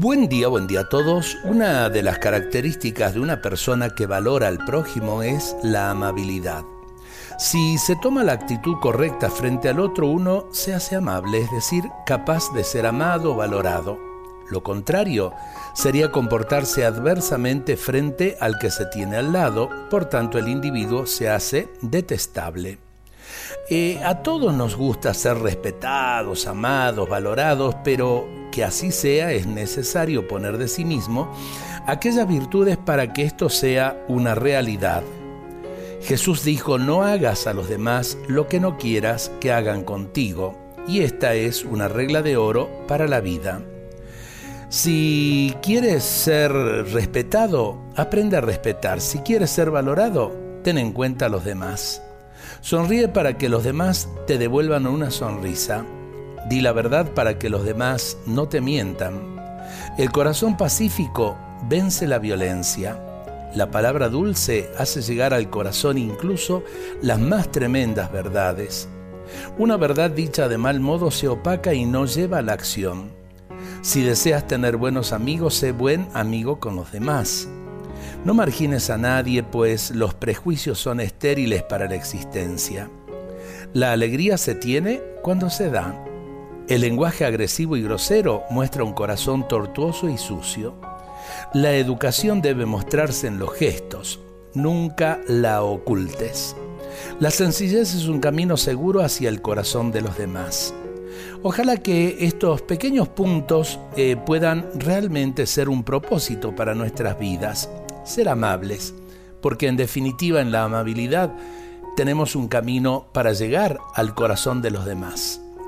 Buen día, buen día a todos. Una de las características de una persona que valora al prójimo es la amabilidad. Si se toma la actitud correcta frente al otro, uno se hace amable, es decir, capaz de ser amado o valorado. Lo contrario sería comportarse adversamente frente al que se tiene al lado, por tanto el individuo se hace detestable. Eh, a todos nos gusta ser respetados, amados, valorados, pero así sea es necesario poner de sí mismo aquellas virtudes para que esto sea una realidad. Jesús dijo, no hagas a los demás lo que no quieras que hagan contigo, y esta es una regla de oro para la vida. Si quieres ser respetado, aprende a respetar. Si quieres ser valorado, ten en cuenta a los demás. Sonríe para que los demás te devuelvan una sonrisa. Di la verdad para que los demás no te mientan. El corazón pacífico vence la violencia. La palabra dulce hace llegar al corazón incluso las más tremendas verdades. Una verdad dicha de mal modo se opaca y no lleva a la acción. Si deseas tener buenos amigos, sé buen amigo con los demás. No margines a nadie, pues los prejuicios son estériles para la existencia. La alegría se tiene cuando se da. El lenguaje agresivo y grosero muestra un corazón tortuoso y sucio. La educación debe mostrarse en los gestos, nunca la ocultes. La sencillez es un camino seguro hacia el corazón de los demás. Ojalá que estos pequeños puntos eh, puedan realmente ser un propósito para nuestras vidas ser amables, porque en definitiva en la amabilidad tenemos un camino para llegar al corazón de los demás.